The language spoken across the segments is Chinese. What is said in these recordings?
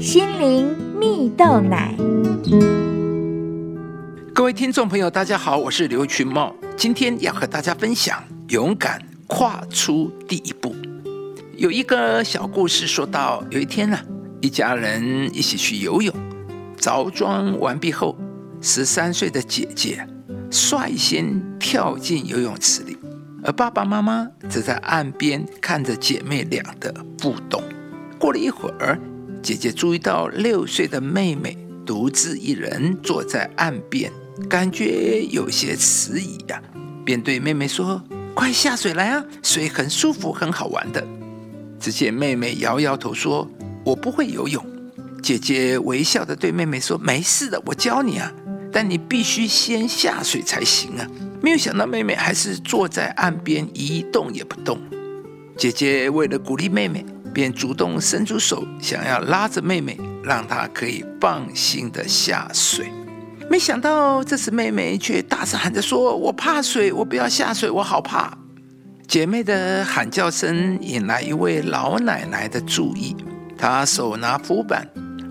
心灵蜜豆奶。各位听众朋友，大家好，我是刘群茂，今天要和大家分享勇敢跨出第一步。有一个小故事说到，有一天呢，一家人一起去游泳，着装完毕后，十三岁的姐姐率先跳进游泳池里，而爸爸妈妈则在岸边看着姐妹俩的互动。过了一会儿，姐姐注意到六岁的妹妹独自一人坐在岸边。感觉有些迟疑呀，便对妹妹说：“快下水来啊，水很舒服，很好玩的。”只见妹妹摇摇头说：“我不会游泳。”姐姐微笑的对妹妹说：“没事的，我教你啊，但你必须先下水才行啊。”没有想到妹妹还是坐在岸边一动也不动。姐姐为了鼓励妹妹，便主动伸出手，想要拉着妹妹，让她可以放心的下水。没想到这时妹妹却大声喊着说：“我怕水，我不要下水，我好怕！”姐妹的喊叫声引来一位老奶奶的注意，她手拿浮板，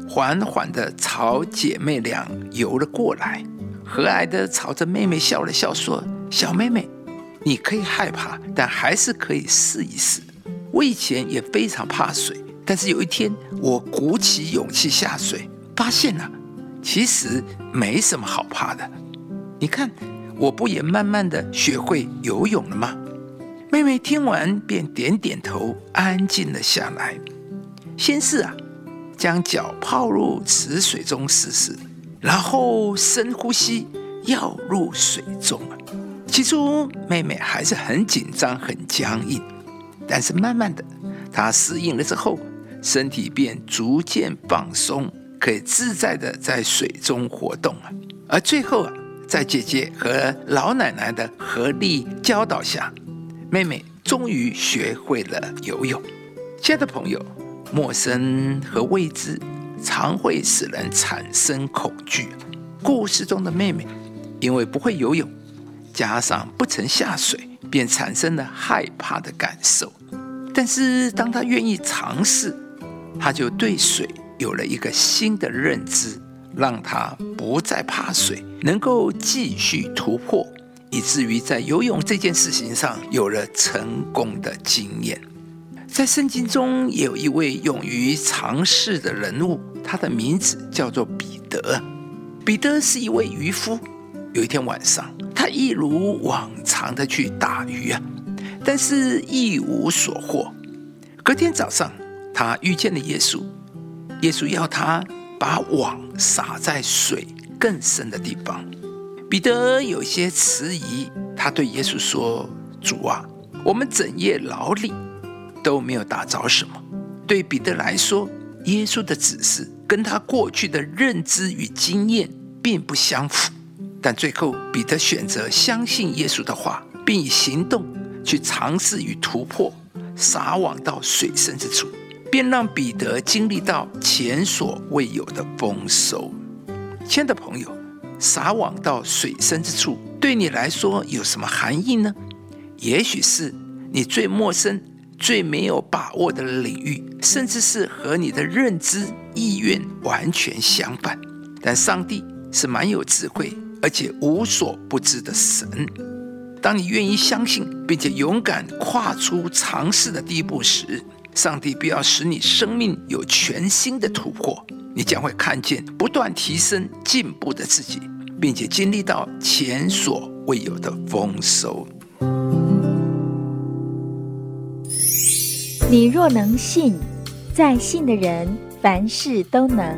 缓缓地朝姐妹俩游了过来，和蔼地朝着妹妹笑了笑，说：“小妹妹，你可以害怕，但还是可以试一试。我以前也非常怕水，但是有一天我鼓起勇气下水，发现了。”其实没什么好怕的，你看，我不也慢慢的学会游泳了吗？妹妹听完便点点头，安静了下来。先是啊，将脚泡入池水中试试，然后深呼吸，要入水中啊。起初妹妹还是很紧张、很僵硬，但是慢慢的，她适应了之后，身体便逐渐放松。可以自在的在水中活动啊，而最后啊，在姐姐和老奶奶的合力教导下，妹妹终于学会了游泳。亲爱的朋友，陌生和未知常会使人产生恐惧。故事中的妹妹因为不会游泳，加上不曾下水，便产生了害怕的感受。但是当他愿意尝试，他就对水。有了一个新的认知，让他不再怕水，能够继续突破，以至于在游泳这件事情上有了成功的经验。在圣经中也有一位勇于尝试的人物，他的名字叫做彼得。彼得是一位渔夫。有一天晚上，他一如往常的去打鱼啊，但是一无所获。隔天早上，他遇见了耶稣。耶稣要他把网撒在水更深的地方。彼得有些迟疑，他对耶稣说：“主啊，我们整夜劳力都没有打着什么。”对彼得来说，耶稣的指示跟他过去的认知与经验并不相符。但最后，彼得选择相信耶稣的话，并以行动去尝试与突破，撒网到水深之处。便让彼得经历到前所未有的丰收。亲爱的朋友，撒网到水深之处，对你来说有什么含义呢？也许是你最陌生、最没有把握的领域，甚至是和你的认知、意愿完全相反。但上帝是蛮有智慧，而且无所不知的神。当你愿意相信，并且勇敢跨出尝试的第一步时，上帝必要使你生命有全新的突破，你将会看见不断提升、进步的自己，并且经历到前所未有的丰收。你若能信，在信的人凡事都能。